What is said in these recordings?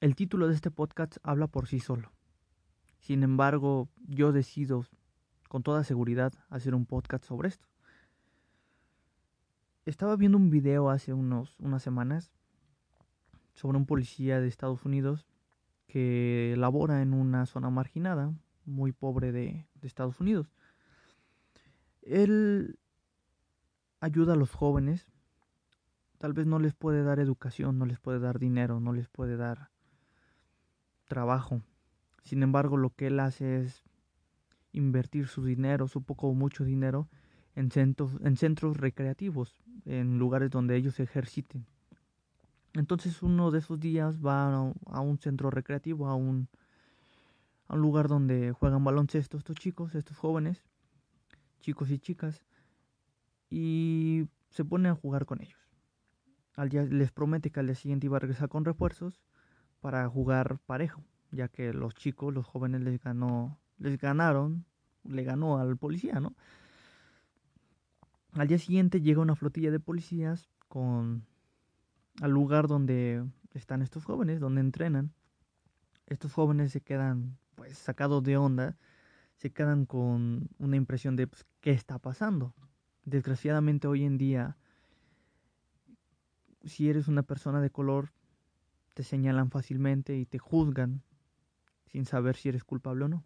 El título de este podcast habla por sí solo. Sin embargo, yo decido con toda seguridad hacer un podcast sobre esto. Estaba viendo un video hace unos, unas semanas sobre un policía de Estados Unidos que labora en una zona marginada, muy pobre de, de Estados Unidos. Él ayuda a los jóvenes. Tal vez no les puede dar educación, no les puede dar dinero, no les puede dar trabajo. Sin embargo, lo que él hace es invertir su dinero, su poco o mucho dinero, en centros, en centros recreativos, en lugares donde ellos ejerciten. Entonces uno de esos días va a un centro recreativo, a un, a un lugar donde juegan baloncesto estos chicos, estos jóvenes, chicos y chicas, y se pone a jugar con ellos. Al día, les promete que al día siguiente iba a regresar con refuerzos para jugar parejo, ya que los chicos, los jóvenes les ganó, les ganaron, le ganó al policía, ¿no? Al día siguiente llega una flotilla de policías con al lugar donde están estos jóvenes, donde entrenan. Estos jóvenes se quedan pues sacados de onda, se quedan con una impresión de pues, qué está pasando. Desgraciadamente hoy en día, si eres una persona de color, te señalan fácilmente y te juzgan sin saber si eres culpable o no.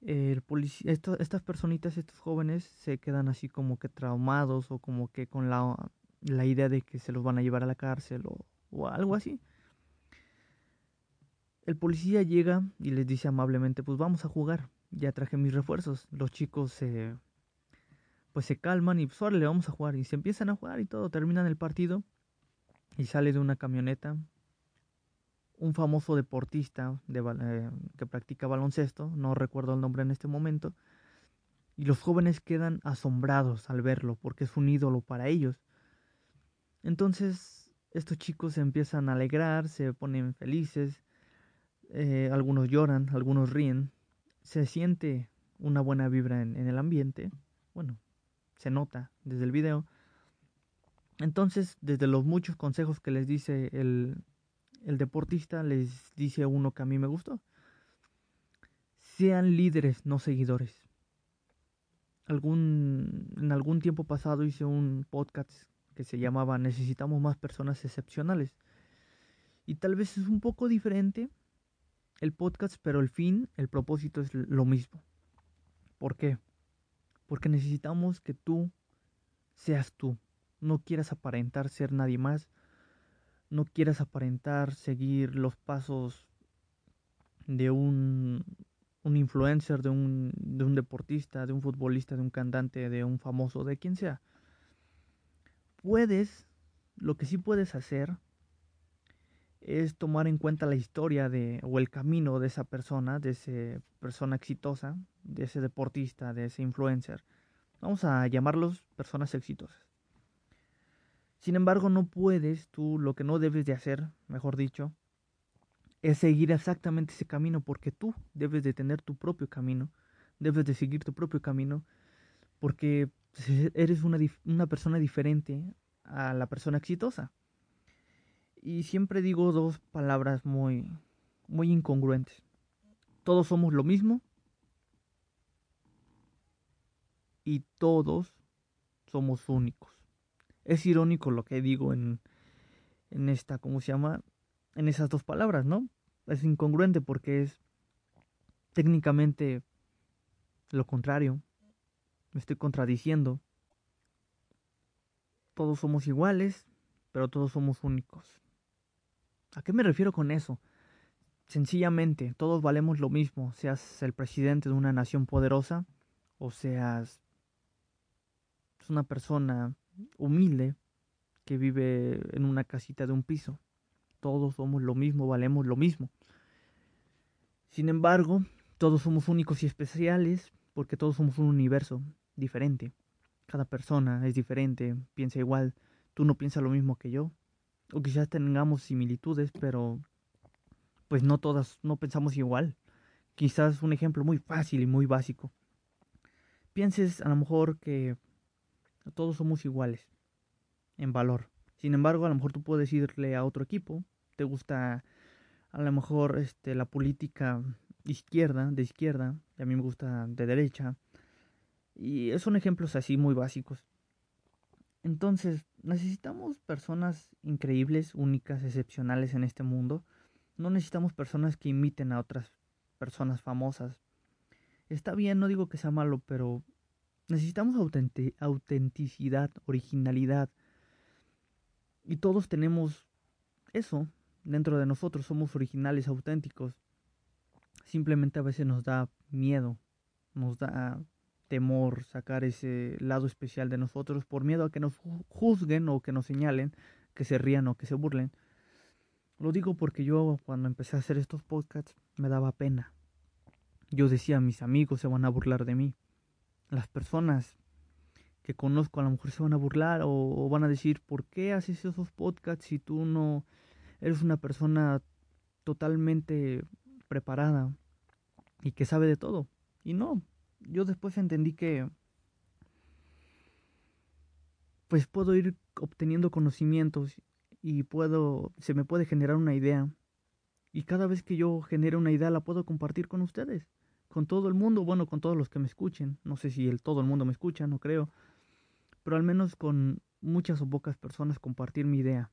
El estas personitas, estos jóvenes, se quedan así como que traumados o como que con la, la idea de que se los van a llevar a la cárcel o, o algo así. El policía llega y les dice amablemente, pues vamos a jugar, ya traje mis refuerzos. Los chicos se, pues se calman y pues vamos a jugar. Y se empiezan a jugar y todo, terminan el partido y sale de una camioneta un famoso deportista de, eh, que practica baloncesto, no recuerdo el nombre en este momento, y los jóvenes quedan asombrados al verlo porque es un ídolo para ellos. Entonces estos chicos se empiezan a alegrar, se ponen felices, eh, algunos lloran, algunos ríen, se siente una buena vibra en, en el ambiente, bueno, se nota desde el video. Entonces, desde los muchos consejos que les dice el, el deportista, les dice uno que a mí me gustó. Sean líderes, no seguidores. Algún, en algún tiempo pasado hice un podcast que se llamaba Necesitamos más personas excepcionales. Y tal vez es un poco diferente el podcast, pero el fin, el propósito es lo mismo. ¿Por qué? Porque necesitamos que tú seas tú. No quieras aparentar ser nadie más. No quieras aparentar seguir los pasos de un, influencer, de un, de un deportista, de un futbolista, de un cantante, de un famoso, de quien sea. Puedes, lo que sí puedes hacer es tomar en cuenta la historia de o el camino de esa persona, de esa persona exitosa, de ese deportista, de ese influencer. Vamos a llamarlos personas exitosas. Sin embargo, no puedes, tú lo que no debes de hacer, mejor dicho, es seguir exactamente ese camino porque tú debes de tener tu propio camino, debes de seguir tu propio camino porque eres una, una persona diferente a la persona exitosa. Y siempre digo dos palabras muy, muy incongruentes. Todos somos lo mismo y todos somos únicos. Es irónico lo que digo en, en esta, ¿cómo se llama? En esas dos palabras, ¿no? Es incongruente porque es técnicamente lo contrario. Me estoy contradiciendo. Todos somos iguales, pero todos somos únicos. ¿A qué me refiero con eso? Sencillamente, todos valemos lo mismo, seas el presidente de una nación poderosa o seas una persona humilde que vive en una casita de un piso. Todos somos lo mismo, valemos lo mismo. Sin embargo, todos somos únicos y especiales porque todos somos un universo diferente. Cada persona es diferente, piensa igual. Tú no piensas lo mismo que yo, o quizás tengamos similitudes, pero pues no todas, no pensamos igual. Quizás un ejemplo muy fácil y muy básico. Pienses a lo mejor que todos somos iguales en valor. Sin embargo, a lo mejor tú puedes irle a otro equipo te gusta a lo mejor este la política izquierda, de izquierda, y a mí me gusta de derecha. Y son ejemplos así muy básicos. Entonces, necesitamos personas increíbles, únicas, excepcionales en este mundo. No necesitamos personas que imiten a otras personas famosas. Está bien, no digo que sea malo, pero necesitamos autenticidad, originalidad. Y todos tenemos eso dentro de nosotros, somos originales, auténticos. Simplemente a veces nos da miedo, nos da temor sacar ese lado especial de nosotros por miedo a que nos juzguen o que nos señalen, que se rían o que se burlen. Lo digo porque yo cuando empecé a hacer estos podcasts me daba pena. Yo decía, mis amigos se van a burlar de mí. Las personas que conozco a lo mejor se van a burlar o, o van a decir, ¿por qué haces esos podcasts si tú no eres una persona totalmente preparada y que sabe de todo? Y no, yo después entendí que pues puedo ir obteniendo conocimientos y puedo se me puede generar una idea y cada vez que yo genere una idea la puedo compartir con ustedes, con todo el mundo, bueno, con todos los que me escuchen, no sé si el todo el mundo me escucha, no creo, pero al menos con muchas o pocas personas compartir mi idea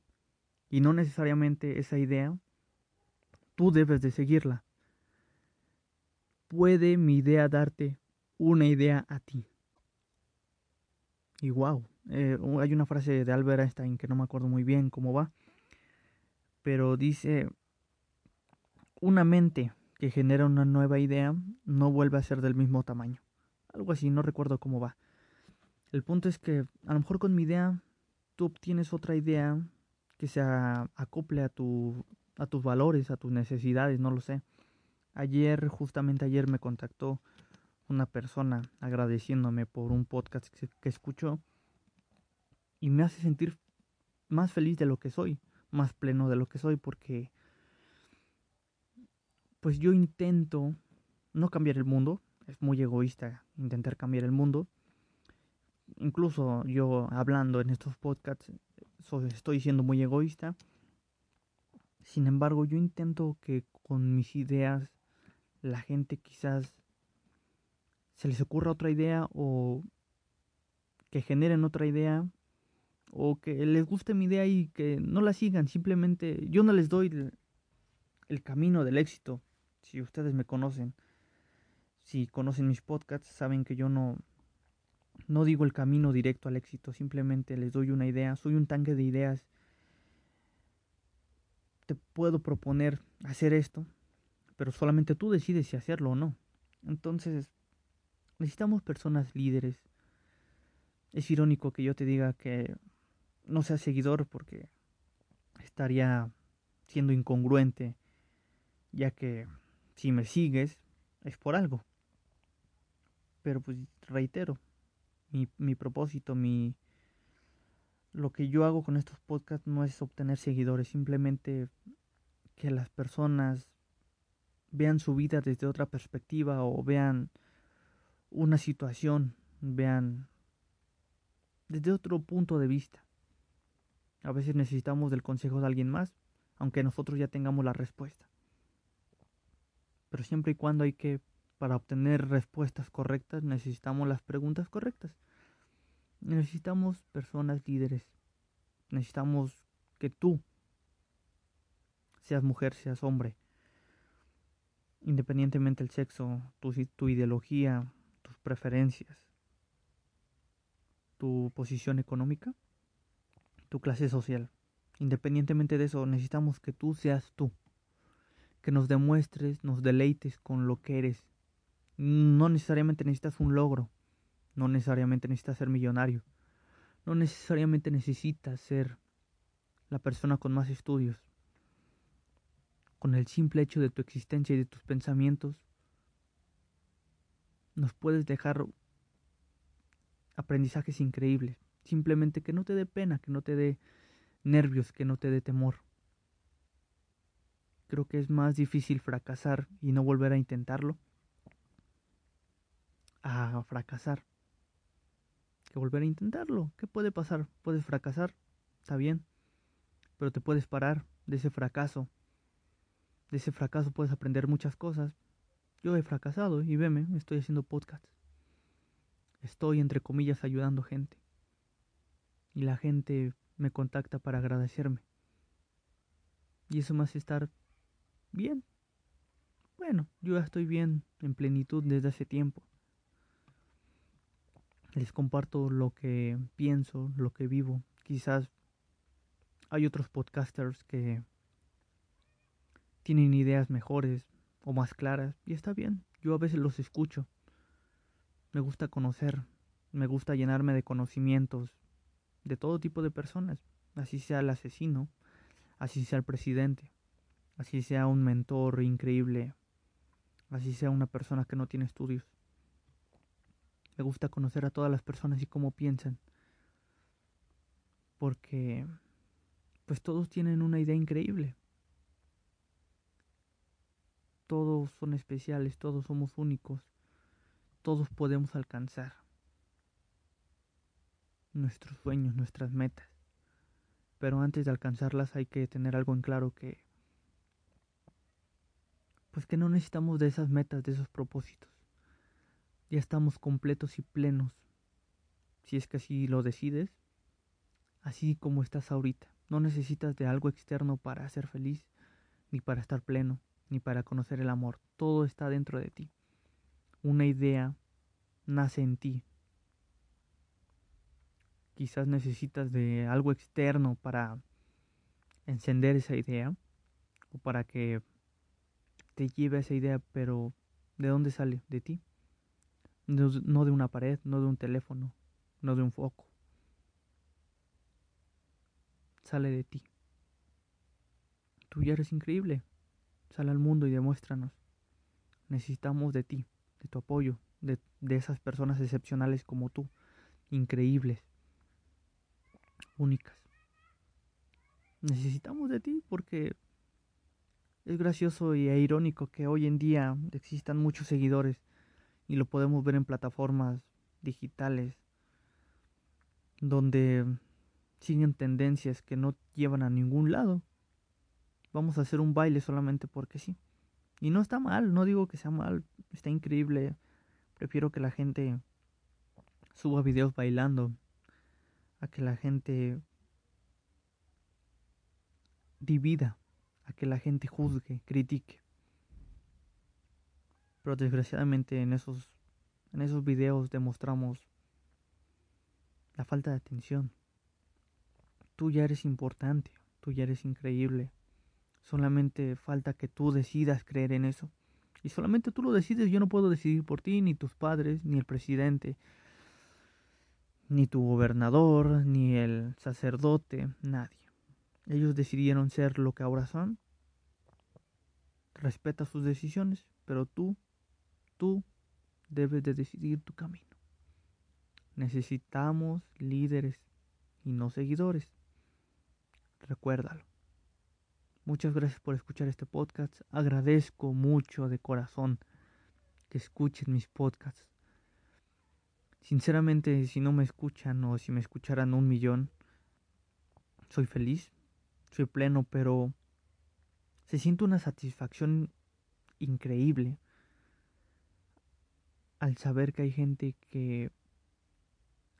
y no necesariamente esa idea tú debes de seguirla. Puede mi idea darte una idea a ti. Y wow, eh, hay una frase de Albert Einstein que no me acuerdo muy bien cómo va, pero dice, una mente que genera una nueva idea no vuelve a ser del mismo tamaño. Algo así, no recuerdo cómo va. El punto es que a lo mejor con mi idea tú obtienes otra idea que se acople a, tu, a tus valores, a tus necesidades, no lo sé. Ayer, justamente ayer me contactó una persona agradeciéndome por un podcast que, escuchó y me hace sentir más feliz de lo que soy, más pleno de lo que soy porque pues yo intento no cambiar el mundo, es muy egoísta intentar cambiar el mundo. Incluso yo hablando en estos podcasts estoy siendo muy egoísta. Sin embargo, yo intento que con mis ideas la gente quizás se les ocurra otra idea o que generen otra idea o que les guste mi idea y que no la sigan, simplemente yo no les doy el, camino del éxito. Si ustedes me conocen, si conocen mis podcasts, saben que yo no no digo el camino directo al éxito, simplemente les doy una idea, soy un tanque de ideas. Te puedo proponer hacer esto, pero solamente tú decides si hacerlo o no. Entonces, Necesitamos personas líderes. Es irónico que yo te diga que no seas seguidor porque estaría siendo incongruente, ya que si me sigues es por algo. Pero pues reitero, mi, mi propósito, mi lo que yo hago con estos podcasts no es obtener seguidores, simplemente que las personas vean su vida desde otra perspectiva o vean una situación, vean desde otro punto de vista. A veces necesitamos del consejo de alguien más, aunque nosotros ya tengamos la respuesta. Pero siempre y cuando hay que, para obtener respuestas correctas, necesitamos las preguntas correctas. Necesitamos personas líderes. Necesitamos que tú, seas mujer, seas hombre, independientemente del sexo, tu, tu ideología, tus preferencias, tu posición económica, tu clase social. Independientemente de eso, necesitamos que tú seas tú, que nos demuestres, nos deleites con lo que eres. No necesariamente necesitas un logro, no necesariamente necesitas ser millonario, no necesariamente necesitas ser la persona con más estudios. Con el simple hecho de tu existencia y de tus pensamientos, nos puedes dejar aprendizajes increíbles. Simplemente que no te dé pena, que no te dé nervios, que no te dé temor. Creo que es más difícil fracasar y no volver a intentarlo a fracasar que volver a intentarlo. ¿Qué puede pasar? Puedes fracasar, está bien, pero te puedes parar de ese fracaso. De ese fracaso puedes aprender muchas cosas. Yo he fracasado y veme, estoy haciendo podcast. Estoy, entre comillas, ayudando gente. Y la gente me contacta para agradecerme. Y eso me hace estar bien. Bueno, yo ya estoy bien en plenitud desde hace tiempo. Les comparto lo que pienso, lo que vivo. Quizás hay otros podcasters que tienen ideas mejores o más claras y está bien. Yo a veces los escucho. Me gusta conocer, me gusta llenarme de conocimientos de todo tipo de personas, así sea el asesino, así sea el presidente, así sea un mentor increíble, así sea una persona que no tiene estudios. Me gusta conocer a todas las personas y cómo piensan, porque pues todos tienen una idea increíble. Todos son especiales, todos somos únicos, todos podemos alcanzar nuestros sueños, nuestras metas. Pero antes de alcanzarlas hay que tener algo en claro que pues que no necesitamos de esas metas, de esos propósitos. Ya estamos completos y plenos. Si es que así lo decides, así como estás ahorita. No necesitas de algo externo para ser feliz, ni para estar pleno, ni para conocer el amor. Todo está dentro de ti. Una idea nace en ti. Quizás necesitas de algo externo para encender esa idea o para que te lleve a esa idea, pero ¿de dónde sale? De ti. No de una pared, no de un teléfono, no de un foco. Sale de ti. Tú ya eres increíble. Sale al mundo y demuéstranos. Necesitamos de ti, de tu apoyo, de, de esas personas excepcionales como tú, increíbles, únicas. Necesitamos de ti porque es gracioso e irónico que hoy en día existan muchos seguidores y lo podemos ver en plataformas digitales donde siguen tendencias que no llevan a ningún lado. Vamos a hacer un baile solamente porque sí. Y no está mal, no digo que sea mal, está increíble. Prefiero que la gente suba videos bailando a que la gente divida, a que la gente juzgue, critique. Pero desgraciadamente en esos en esos videos demostramos la falta de atención. Tú ya eres importante, tú ya eres increíble. Solamente falta que tú decidas creer en eso. Y solamente tú lo decides, yo no puedo decidir por ti, ni tus padres, ni el presidente, ni tu gobernador, ni el sacerdote, nadie. Ellos decidieron ser lo que ahora son. Respeta sus decisiones, pero tú, tú debes de decidir tu camino. Necesitamos líderes y no seguidores. Recuérdalo. Muchas gracias por escuchar este podcast. Agradezco mucho de corazón que escuchen mis podcasts. Sinceramente, si no me escuchan o si me escucharan un millón, soy feliz, soy pleno, pero se siente una satisfacción increíble al saber que hay gente que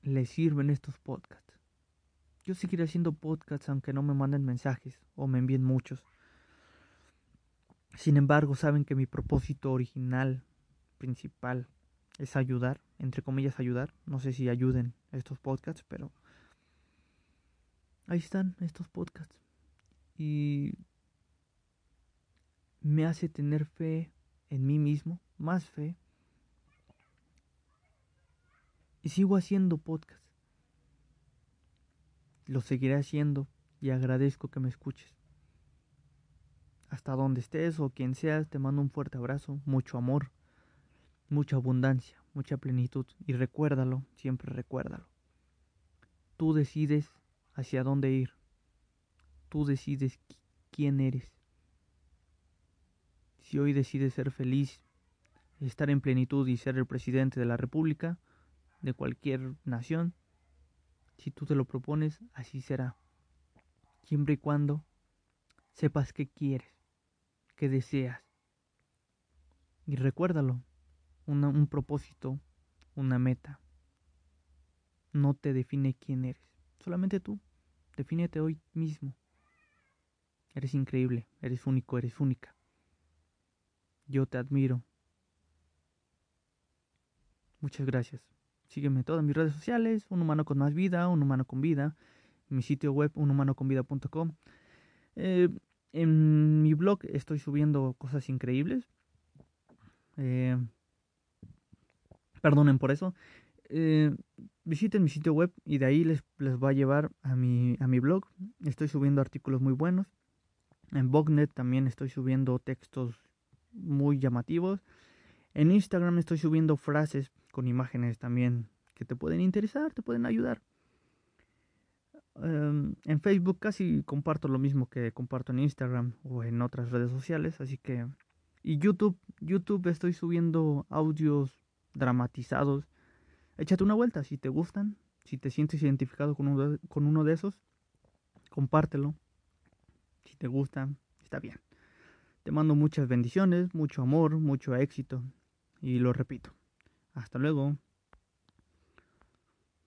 le sirven estos podcasts. Yo seguiré haciendo podcasts aunque no me manden mensajes o me envíen muchos. Sin embargo, saben que mi propósito original, principal, es ayudar, entre comillas ayudar. No sé si ayuden estos podcasts, pero ahí están estos podcasts. Y me hace tener fe en mí mismo, más fe. Y sigo haciendo podcasts. Lo seguiré haciendo y agradezco que me escuches. Hasta donde estés o quien seas, te mando un fuerte abrazo, mucho amor, mucha abundancia, mucha plenitud. Y recuérdalo, siempre recuérdalo. Tú decides hacia dónde ir. Tú decides quién eres. Si hoy decides ser feliz, estar en plenitud y ser el presidente de la República, de cualquier nación, si tú te lo propones, así será. Siempre y cuando sepas qué quieres, qué deseas. Y recuérdalo, un propósito, una meta, no te define quién eres, solamente tú, defínete hoy mismo. Eres increíble, eres único, eres única. Yo te admiro. Muchas gracias. Sígueme en todas mis redes sociales, Un Humano con Más Vida, Un Humano con Vida, mi sitio web unhumanoconvida.com. Eh, en mi blog estoy subiendo cosas increíbles. Eh, perdonen por eso. Eh, visiten mi sitio web y de ahí les, les va a llevar a mi, a mi blog. Estoy subiendo artículos muy buenos. En Bognet también estoy subiendo textos muy llamativos. En Instagram estoy subiendo frases con imágenes también que te pueden interesar, te pueden ayudar. Em, en Facebook casi comparto lo mismo que comparto en Instagram o en otras redes sociales, así que... Y YouTube, YouTube estoy subiendo audios dramatizados. Échate una vuelta si te gustan, si te sientes identificado con uno de, con uno de esos, compártelo. Si te gusta, está bien. Te mando muchas bendiciones, mucho amor, mucho éxito. Y lo repito. Hasta luego.